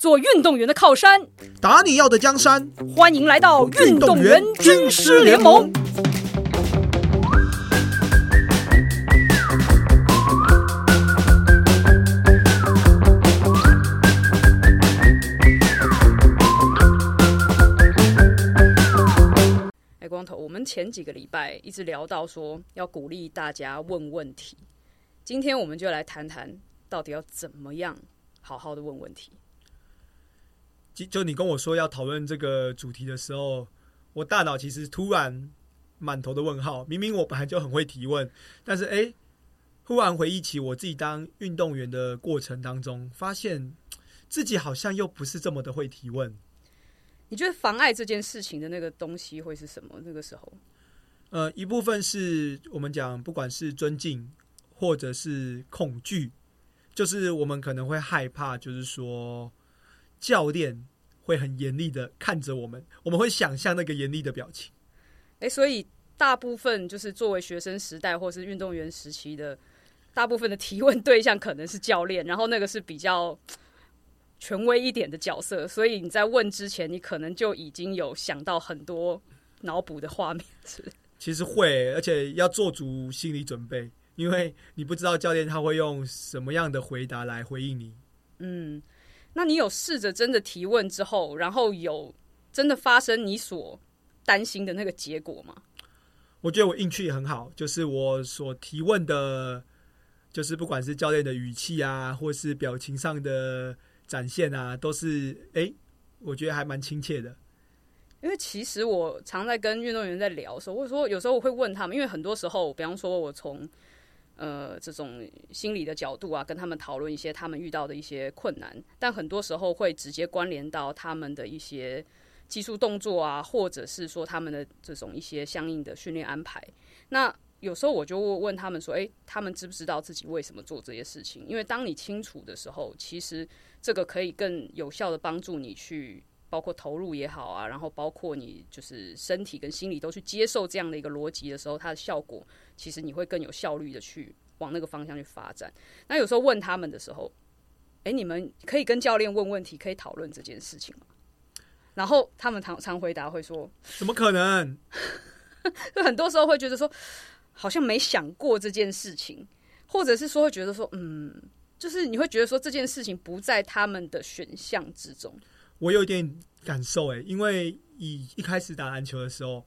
做运动员的靠山，打你要的江山。欢迎来到运动员军师联盟。哎，光头，我们前几个礼拜一直聊到说要鼓励大家问问题，今天我们就来谈谈到底要怎么样好好的问问题。就就你跟我说要讨论这个主题的时候，我大脑其实突然满头的问号。明明我本来就很会提问，但是哎，忽然回忆起我自己当运动员的过程当中，发现自己好像又不是这么的会提问。你觉得妨碍这件事情的那个东西会是什么？那个时候，呃，一部分是我们讲，不管是尊敬或者是恐惧，就是我们可能会害怕，就是说教练会很严厉的看着我们，我们会想象那个严厉的表情。哎，所以大部分就是作为学生时代或是运动员时期的大部分的提问对象可能是教练，然后那个是比较。权威一点的角色，所以你在问之前，你可能就已经有想到很多脑补的画面，是？其实会，而且要做足心理准备，因为你不知道教练他会用什么样的回答来回应你。嗯，那你有试着真的提问之后，然后有真的发生你所担心的那个结果吗？我觉得我运气很好，就是我所提问的，就是不管是教练的语气啊，或是表情上的。展现啊，都是哎，我觉得还蛮亲切的。因为其实我常在跟运动员在聊的时候，或者说有时候我会问他们，因为很多时候，比方说我从呃这种心理的角度啊，跟他们讨论一些他们遇到的一些困难，但很多时候会直接关联到他们的一些技术动作啊，或者是说他们的这种一些相应的训练安排。那有时候我就问他们说：“诶，他们知不知道自己为什么做这些事情？因为当你清楚的时候，其实这个可以更有效的帮助你去，包括投入也好啊，然后包括你就是身体跟心理都去接受这样的一个逻辑的时候，它的效果其实你会更有效率的去往那个方向去发展。那有时候问他们的时候，诶，你们可以跟教练问问题，可以讨论这件事情吗？然后他们常常回答会说：怎么可能？就很多时候会觉得说。”好像没想过这件事情，或者是说会觉得说，嗯，就是你会觉得说这件事情不在他们的选项之中。我有一点感受哎，因为以一开始打篮球的时候，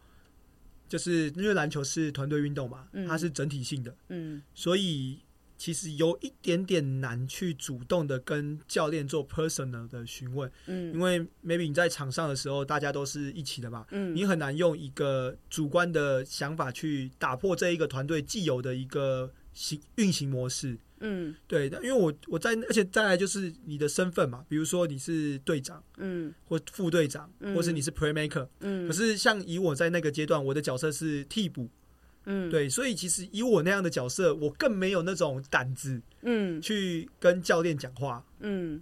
就是因为篮球是团队运动嘛，它是整体性的，嗯，所以。其实有一点点难去主动的跟教练做 personal 的询问，嗯，因为 maybe 你在场上的时候，大家都是一起的嘛，嗯，你很难用一个主观的想法去打破这一个团队既有的一个行运行模式，嗯，对，因为我我在，而且再来就是你的身份嘛，比如说你是队长，嗯，或副队长，或是你是 playmaker，嗯，可是像以我在那个阶段，我的角色是替补。嗯，对，所以其实以我那样的角色，我更没有那种胆子，嗯，去跟教练讲话，嗯，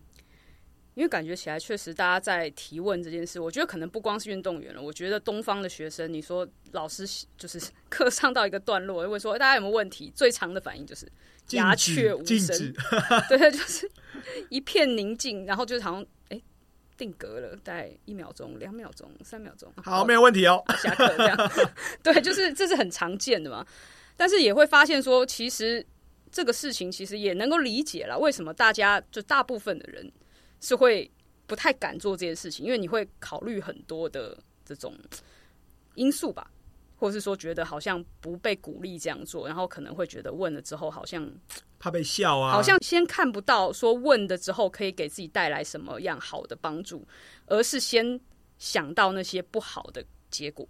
因为感觉起来确实大家在提问这件事，我觉得可能不光是运动员了，我觉得东方的学生，你说老师就是课上到一个段落，会说大家有没有问题，最长的反应就是鸦雀无声，对，就是一片宁静，然后就是好像。定格了，大概一秒钟、两秒钟、三秒钟。好，没有问题哦。下课这样，对，就是这是很常见的嘛。但是也会发现说，其实这个事情其实也能够理解了，为什么大家就大部分的人是会不太敢做这件事情，因为你会考虑很多的这种因素吧。或者是说觉得好像不被鼓励这样做，然后可能会觉得问了之后好像 怕被笑啊，好像先看不到说问的之后可以给自己带来什么样好的帮助，而是先想到那些不好的结果。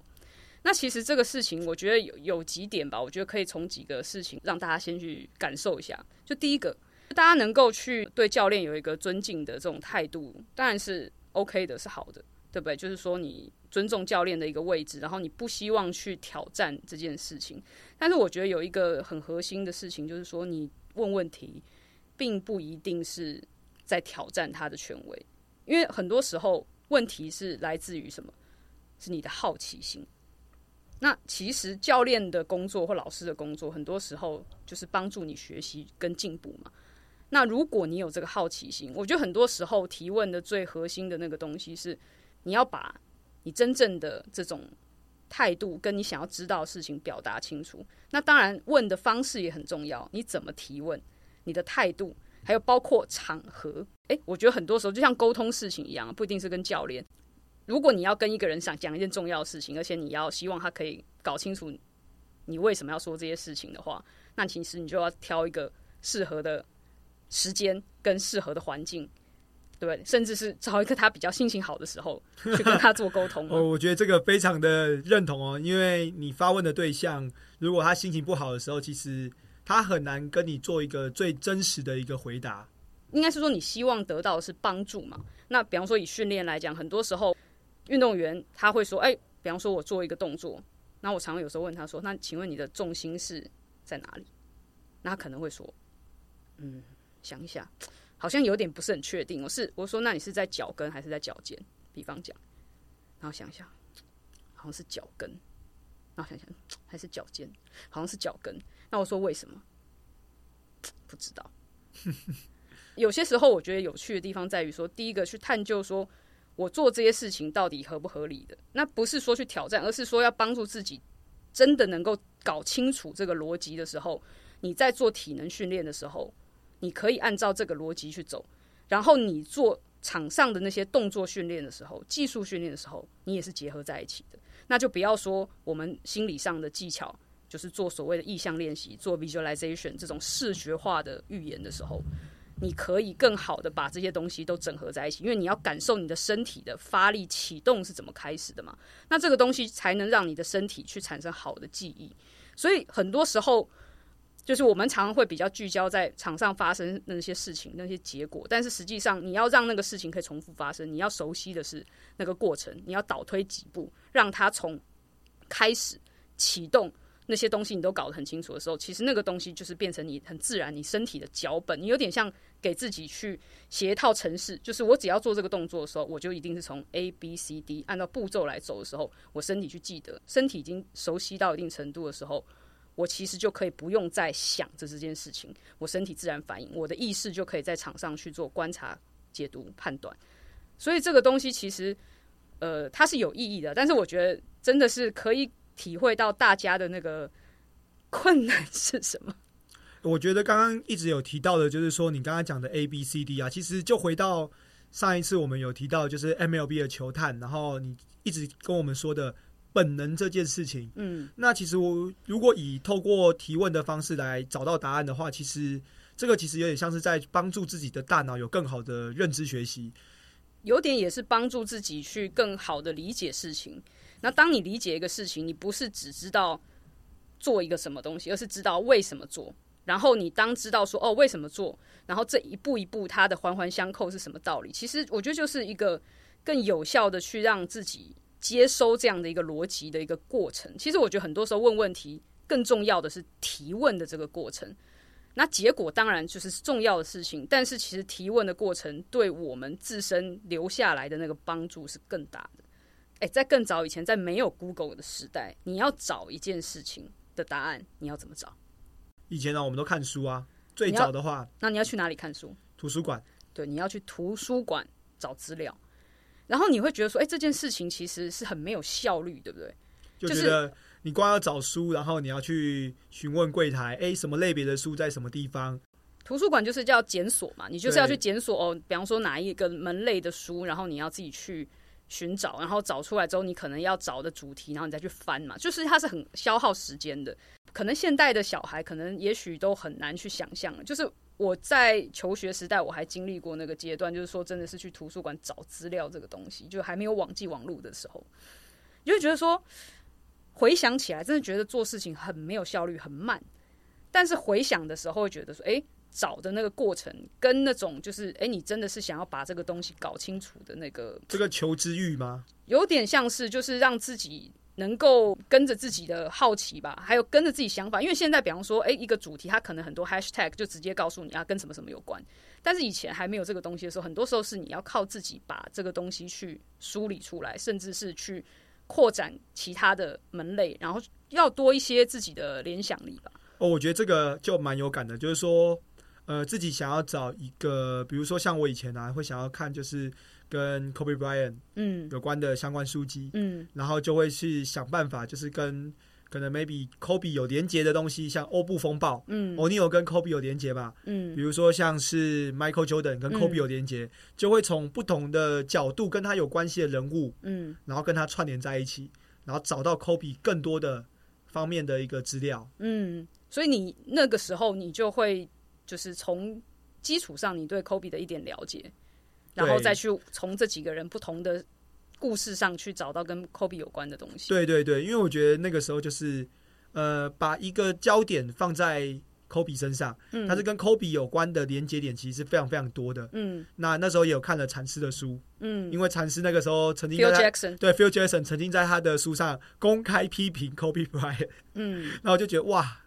那其实这个事情，我觉得有有几点吧，我觉得可以从几个事情让大家先去感受一下。就第一个，大家能够去对教练有一个尊敬的这种态度，当然是 OK 的，是好的。对不对？就是说，你尊重教练的一个位置，然后你不希望去挑战这件事情。但是，我觉得有一个很核心的事情，就是说，你问问题，并不一定是在挑战他的权威，因为很多时候问题是来自于什么？是你的好奇心。那其实教练的工作或老师的工作，很多时候就是帮助你学习跟进步嘛。那如果你有这个好奇心，我觉得很多时候提问的最核心的那个东西是，你要把你真正的这种态度跟你想要知道的事情表达清楚。那当然，问的方式也很重要，你怎么提问，你的态度，还有包括场合。诶，我觉得很多时候就像沟通事情一样，不一定是跟教练。如果你要跟一个人想讲一件重要的事情，而且你要希望他可以搞清楚你为什么要说这些事情的话，那其实你就要挑一个适合的。时间跟适合的环境，对，甚至是找一个他比较心情好的时候 去跟他做沟通。哦，我觉得这个非常的认同哦，因为你发问的对象，如果他心情不好的时候，其实他很难跟你做一个最真实的一个回答。应该是说，你希望得到的是帮助嘛？那比方说以训练来讲，很多时候运动员他会说：“哎，比方说我做一个动作，那我常常有时候问他说：‘那请问你的重心是在哪里？’那他可能会说：‘嗯。’想一下，好像有点不是很确定。我是我说，那你是在脚跟还是在脚尖？比方讲，然后想一下，好像是脚跟。然后想想，还是脚尖，好像是脚跟。那我说为什么？不知道。有些时候，我觉得有趣的地方在于说，第一个去探究说我做这些事情到底合不合理的。那不是说去挑战，而是说要帮助自己真的能够搞清楚这个逻辑的时候，你在做体能训练的时候。你可以按照这个逻辑去走，然后你做场上的那些动作训练的时候、技术训练的时候，你也是结合在一起的。那就不要说我们心理上的技巧，就是做所谓的意向练习、做 visualization 这种视觉化的预言的时候，你可以更好的把这些东西都整合在一起，因为你要感受你的身体的发力启动是怎么开始的嘛。那这个东西才能让你的身体去产生好的记忆。所以很多时候。就是我们常常会比较聚焦在场上发生那些事情、那些结果，但是实际上你要让那个事情可以重复发生，你要熟悉的是那个过程，你要倒推几步，让它从开始启动那些东西你都搞得很清楚的时候，其实那个东西就是变成你很自然你身体的脚本，你有点像给自己去写一套程式，就是我只要做这个动作的时候，我就一定是从 A B C D 按照步骤来走的时候，我身体去记得，身体已经熟悉到一定程度的时候。我其实就可以不用再想着这件事情，我身体自然反应，我的意识就可以在场上去做观察、解读、判断。所以这个东西其实，呃，它是有意义的。但是我觉得真的是可以体会到大家的那个困难是什么。我觉得刚刚一直有提到的，就是说你刚刚讲的 A、B、C、D 啊，其实就回到上一次我们有提到，就是 MLB 的球探，然后你一直跟我们说的。本能这件事情，嗯，那其实我如果以透过提问的方式来找到答案的话，其实这个其实有点像是在帮助自己的大脑有更好的认知学习，有点也是帮助自己去更好的理解事情。那当你理解一个事情，你不是只知道做一个什么东西，而是知道为什么做。然后你当知道说哦为什么做，然后这一步一步它的环环相扣是什么道理？其实我觉得就是一个更有效的去让自己。接收这样的一个逻辑的一个过程，其实我觉得很多时候问问题更重要的是提问的这个过程。那结果当然就是重要的事情，但是其实提问的过程对我们自身留下来的那个帮助是更大的。诶，在更早以前，在没有 Google 的时代，你要找一件事情的答案，你要怎么找？以前呢，我们都看书啊。最早的话，那你要去哪里看书？图书馆。对，你要去图书馆找资料。然后你会觉得说，哎，这件事情其实是很没有效率，对不对？就觉得你光要找书，然后你要去询问柜台，哎，什么类别的书在什么地方？图书馆就是叫检索嘛，你就是要去检索哦。比方说哪一个门类的书，然后你要自己去寻找，然后找出来之后，你可能要找的主题，然后你再去翻嘛，就是它是很消耗时间的。可能现代的小孩，可能也许都很难去想象，就是。我在求学时代，我还经历过那个阶段，就是说，真的是去图书馆找资料这个东西，就还没有网际网络的时候，就会觉得说，回想起来，真的觉得做事情很没有效率，很慢。但是回想的时候，会觉得说，哎，找的那个过程，跟那种就是，哎，你真的是想要把这个东西搞清楚的那个，这个求知欲吗？有点像是，就是让自己。能够跟着自己的好奇吧，还有跟着自己想法，因为现在比方说，诶，一个主题它可能很多 hashtag 就直接告诉你啊，跟什么什么有关。但是以前还没有这个东西的时候，很多时候是你要靠自己把这个东西去梳理出来，甚至是去扩展其他的门类，然后要多一些自己的联想力吧。哦，我觉得这个就蛮有感的，就是说，呃自己想要找一个，比如说像我以前啊，会想要看就是跟 Kobe Bryant 嗯。有关的相关书籍，嗯。然后就会去想办法，就是跟可能 maybe Kobe 有连接的东西，像欧布风暴。嗯。欧尼尔跟 Kobe 有连接吧？嗯。比如说像是 Michael Jordan 跟 Kobe 嗯有连接，就会从不同的角度跟他有关系的人物，嗯。然后跟他串联在一起，然后找到 Kobe 更多的方面的一个资料。嗯，所以你那个时候你就会就是从基础上你对 Kobe 的一点了解，然后再去从这几个人不同的故事上去找到跟 Kobe 有关的东西。对对对，因为我觉得那个时候就是呃，把一个焦点放在 Kobe 身上，嗯，它是跟 Kobe 有关的连接点其实是非常非常多的。嗯那那时候也有看了禅师的书，嗯因为禅师那个时候曾经在他 Jackson，对 Phil Jackson 曾经在他的书上公开批评 Kobe Bryant，嗯然后就觉得哇，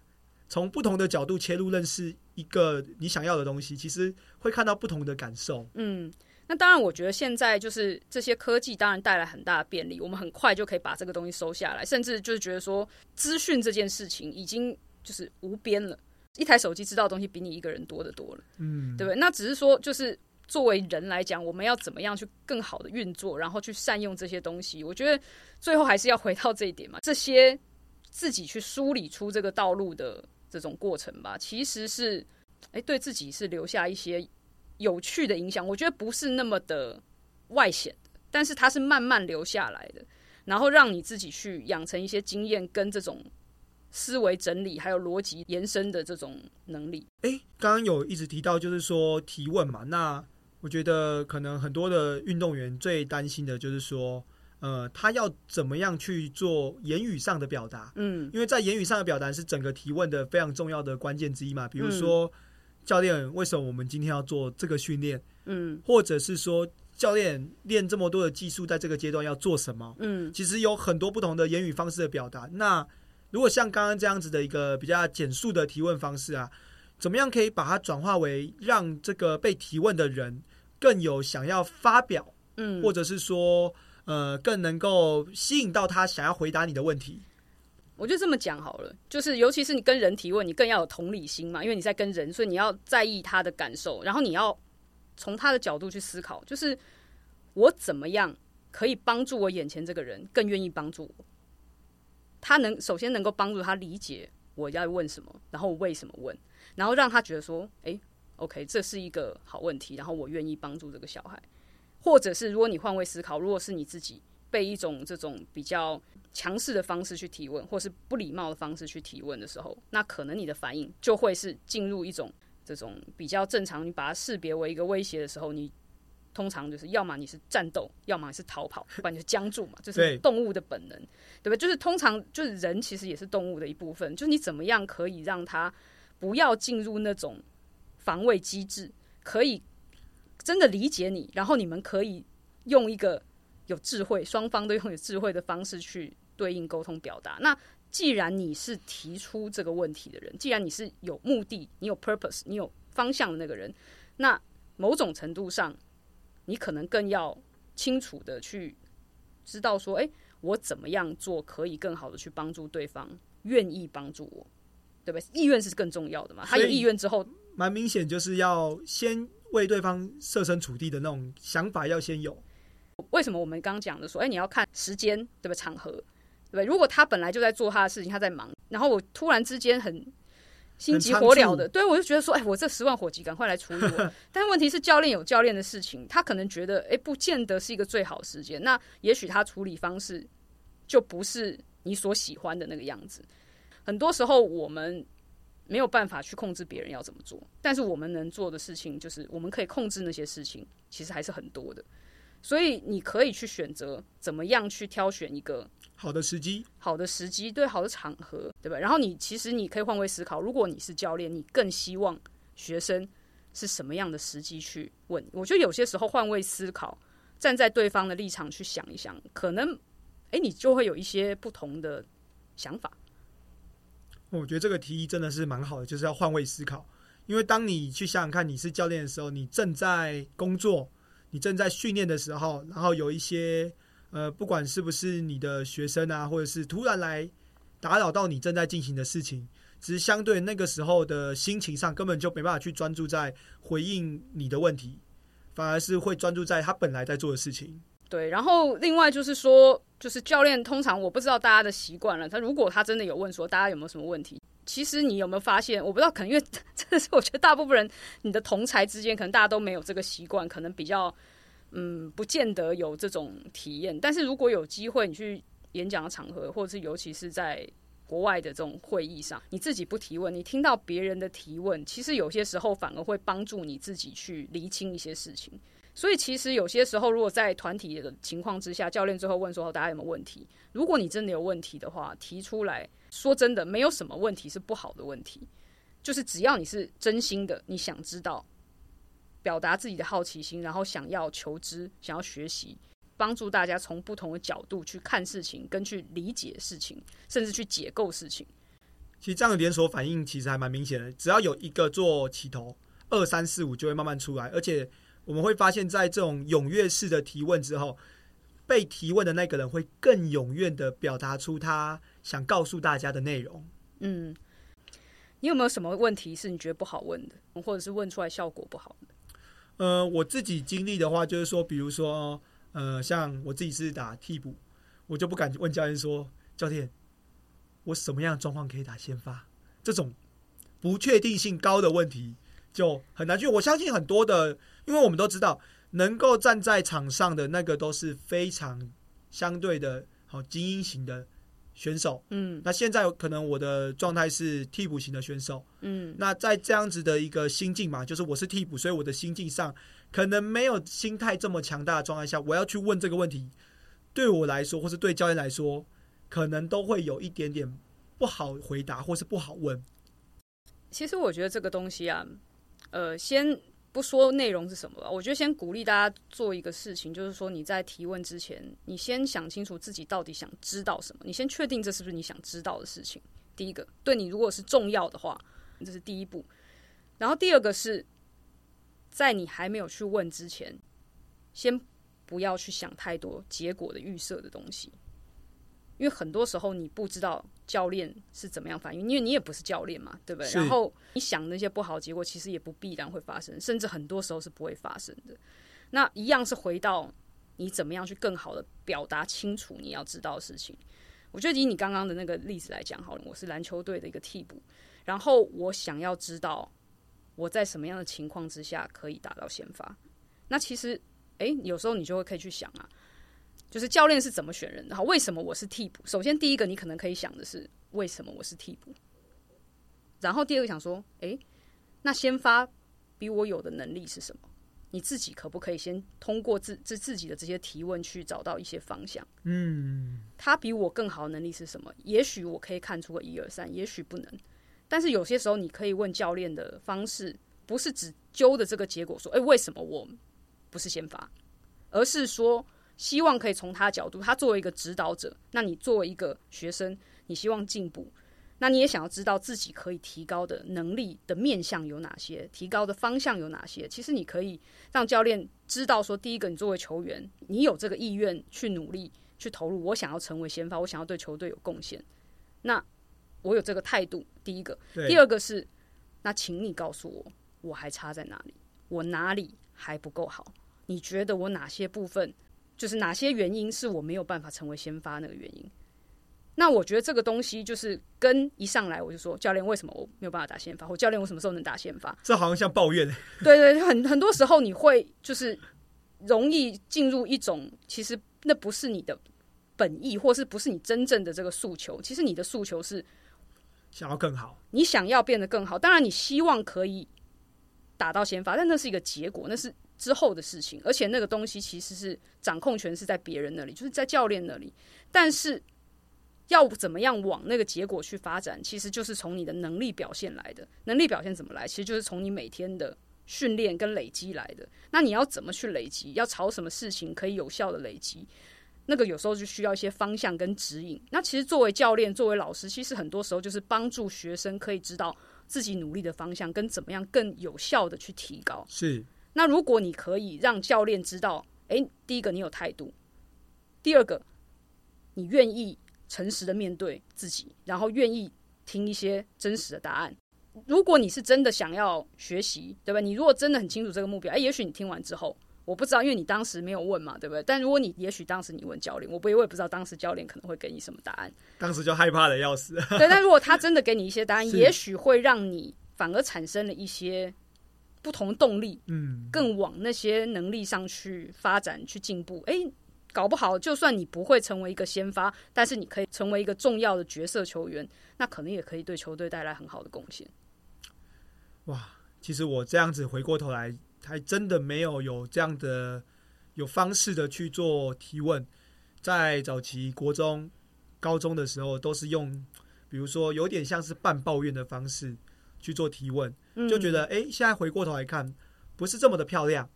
从不同的角度切入认识一个你想要的东西，其实会看到不同的感受。嗯。那当然，我觉得现在就是这些科技当然带来很大的便利，我们很快就可以把这个东西收下来，甚至就是觉得说资讯这件事情已经就是无边了，一台手机知道的东西比你一个人多得多了。嗯，对不对？那只是说，就是作为人来讲，我们要怎么样去更好的运作，然后去善用这些东西？我觉得最后还是要回到这一点嘛，这些自己去梳理出这个道路的这种过程吧，其实是哎对自己是留下一些有趣的影响。我觉得不是那么的外显，但是它是慢慢留下来的，然后让你自己去养成一些经验跟这种。思维整理还有逻辑延伸的这种能力，哎，刚刚有一直提到就是说提问嘛，那我觉得可能很多的运动员最担心的就是说，呃，他要怎么样去做言语上的表达？嗯因为在言语上的表达是整个提问的非常重要的关键之一嘛。比如嗯说，教练，为什么我们今天要做这个训练？嗯或者是说，教练练这么多的技术，在这个阶段要做什么？嗯其实有很多不同的言语方式的表达。那如果像刚刚这样子的一个比较简述的提问方式啊，怎么样可以把它转化为让这个被提问的人更有想要发表，嗯，或者是说呃更能够吸引到他想要回答你的问题？我就这么讲好了，就是尤其是你跟人提问，你更要有同理心嘛，因为你在跟人，所以你要在意他的感受，然后你要从他的角度去思考，就是我怎么样可以帮助我眼前这个人更愿意帮助我。他能首先能够帮助他理解我要问什么，然后我为什么问，然后让他觉得说，诶 o k 这是一个好问题，然后我愿意帮助这个小孩。或者是如果你换位思考，如果是你自己被一种这种比较强势的方式去提问，或是不礼貌的方式去提问的时候，那可能你的反应就会是进入一种这种比较正常，你把它识别为一个威胁的时候，你通常就是要么你是战斗，要么你是逃跑，不然你是僵住嘛，就是动物的本能，对吧？就是通常就是人其实也是动物的一部分，就是你怎么样可以让他不要进入那种防卫机制，可以真的理解你，然后你们可以用一个有智慧，双方都用有智慧的方式去对应沟通表达。那既然你是提出这个问题的人，既然你是有目的、你有 purpose、你有方向的那个人，那某种程度上，你可能更要清楚的去知道说，哎、我怎么样做可以更好的去帮助对方，愿意帮助我，对不对？意愿是更重要的嘛。他有意愿之后，蛮明显，就是要先为对方设身处地的那种想法要先有。为什么我们刚刚讲的说，哎、你要看时间，对吧？场合，对不对？如果他本来就在做他的事情，他在忙，然后我突然之间很心急火燎的，对我就觉得说，哎、我这十万火急，赶快来处理我。但问题是，教练有教练的事情，他可能觉得，哎、不见得是一个最好时间。那也许他处理方式就不是你所喜欢的那个样子。很多时候，我们没有办法去控制别人要怎么做，但是我们能做的事情，就是我们可以控制那些事情，其实还是很多的。所以你可以去选择怎么样去挑选一个好的时机，好的时机，对好的场合，对吧？然后你其实你可以换位思考，如果你是教练，你更希望学生是什么样的时机去问？我觉得有些时候换位思考，站在对方的立场去想一想，可能诶，你就会有一些不同的想法。我觉得这个提议真的是蛮好的，就是要换位思考。因为当你去想想看，你是教练的时候，你正在工作，你正在训练的时候，然后有一些呃，不管是不是你的学生啊，或者是突然来打扰到你正在进行的事情，只是相对那个时候的心情上，根本就没办法去专注在回应你的问题，反而是会专注在他本来在做的事情。对，然后另外就是说，就是教练通常我不知道大家的习惯了，他如果他真的有问说大家有没有什么问题，其实你有没有发现？我不知道，可能因为 真的是我觉得大部分人你的同才之间，可能大家都没有这个习惯，可能比较嗯，不见得有这种体验。但是如果有机会你去演讲的场合，或者是尤其是在国外的这种会议上，你自己不提问，你听到别人的提问，其实有些时候反而会帮助你自己去厘清一些事情。所以其实有些时候，如果在团体的情况之下，教练最后问说大家有没有问题？如果你真的有问题的话，提出来说真的，没有什么问题是不好的问题，就是只要你是真心的，你想知道，表达自己的好奇心，然后想要求知，想要学习。帮助大家从不同的角度去看事情，跟去理解事情，甚至去解构事情。其实这样的连锁反应其实还蛮明显的。只要有一个做起头，二三四五就会慢慢出来。而且我们会发现，在这种踊跃式的提问之后，被提问的那个人会更踊跃的表达出他想告诉大家的内容。嗯，你有没有什么问题是你觉得不好问的，或者是问出来效果不好的？呃，我自己经历的话，就是说，比如说。呃，像我自己是打替补，我就不敢问教练说：“教练，我什么样的状况可以打先发？”这种不确定性高的问题就很难去。我相信很多的，因为我们都知道，能够站在场上的那个都是非常相对的好精英型的选手。嗯，那现在可能我的状态是替补型的选手。嗯，那在这样子的一个心境嘛，就是我是替补，所以我的心境上。可能没有心态这么强大的状态下，我要去问这个问题，对我来说，或是对教练来说，可能都会有一点点不好回答，或是不好问。其实我觉得这个东西啊，呃，先不说内容是什么吧，我觉得先鼓励大家做一个事情，就是说你在提问之前，你先想清楚自己到底想知道什么，你先确定这是不是你想知道的事情。第一个，对你如果是重要的话，这是第一步。然后第二个是。在你还没有去问之前，先不要去想太多结果的预设的东西，因为很多时候你不知道教练是怎么样反应，因为你也不是教练嘛，对不对？然后你想那些不好结果，其实也不必然会发生，甚至很多时候是不会发生的。那一样是回到你怎么样去更好的表达清楚你要知道的事情。我觉得以你刚刚的那个例子来讲好了，我是篮球队的一个替补，然后我想要知道。我在什么样的情况之下可以打到先发？那其实，哎，有时候你就会可以去想啊，就是教练是怎么选人的？好，为什么我是替补？首先，第一个你可能可以想的是，为什么我是替补？然后第二个想说，哎，那先发比我有的能力是什么？你自己可不可以先通过自自自己的这些提问去找到一些方向？嗯，他比我更好的能力是什么？也许我可以看出个一二三，也许不能。但是有些时候，你可以问教练的方式，不是只揪的这个结果说，哎，为什么我不是先发？而是说，希望可以从他角度，他作为一个指导者，那你作为一个学生，你希望进步，那你也想要知道自己可以提高的能力的面向有哪些，提高的方向有哪些？其实你可以让教练知道说，第一个，你作为球员，你有这个意愿去努力去投入，我想要成为先发，我想要对球队有贡献。那我有这个态度，第一个，第二个是，那请你告诉我，我还差在哪里？我哪里还不够好？你觉得我哪些部分，就是哪些原因是我没有办法成为先发那个原因？那我觉得这个东西就是跟一上来我就说，教练为什么我没有办法打先发？或教练我什么时候能打先发？这好像像抱怨。对对，很很多时候你会就是容易进入一种，其实那不是你的本意，或是不是你真正的这个诉求？其实你的诉求是。想要更好，你想要变得更好，当然你希望可以打到先发，但那是一个结果，那是之后的事情，而且那个东西其实是掌控权是在别人那里，就是在教练那里。但是要怎么样往那个结果去发展，其实就是从你的能力表现来的。能力表现怎么来？其实就是从你每天的训练跟累积来的。那你要怎么去累积？要朝什么事情可以有效的累积？那个有时候就需要一些方向跟指引。那其实作为教练、作为老师，其实很多时候就是帮助学生可以知道自己努力的方向跟怎么样更有效的去提高。是。那如果你可以让教练知道，诶，第一个你有态度，第二个你愿意诚实的面对自己，然后愿意听一些真实的答案。如果你是真的想要学习，对吧？你如果真的很清楚这个目标，哎，也许你听完之后，我不知道，因为你当时没有问嘛，对不对？但如果你也许当时你问教练，我不，我也不知道当时教练可能会给你什么答案。当时就害怕的要死。对，但如果他真的给你一些答案，也许会让你反而产生了一些不同动力，嗯，更往那些能力上去发展、去进步。哎，搞不好就算你不会成为一个先发，但是你可以成为一个重要的角色球员，那可能也可以对球队带来很好的贡献。哇，其实我这样子回过头来，还真的没有有这样的有方式的去做提问。在早期国中、高中的时候，都是用比如说有点像是半抱怨的方式去做提问，就觉得哎，现在回过头来看，不是这么的漂亮。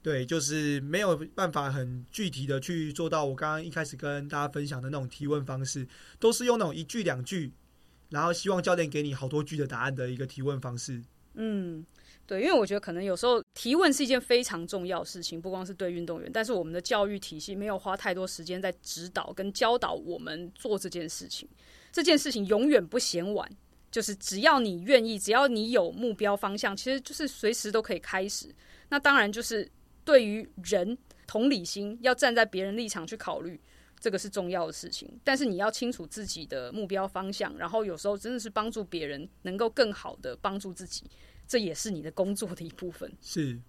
对，就是没有办法很具体的去做到我刚刚一开始跟大家分享的那种提问方式，都是用那种一句两句，然后希望教练给你好多句的答案的一个提问方式。嗯，对，因为我觉得可能有时候提问是一件非常重要的事情，不光是对运动员，但是我们的教育体系没有花太多时间在指导跟教导我们做这件事情。这件事情永远不嫌晚，就是只要你愿意，只要你有目标方向，其实就是随时都可以开始。那当然就是对于人同理心，要站在别人立场去考虑，这个是重要的事情。但是你要清楚自己的目标方向，然后有时候真的是帮助别人，能够更好的帮助自己。这也是你的工作的一部分。是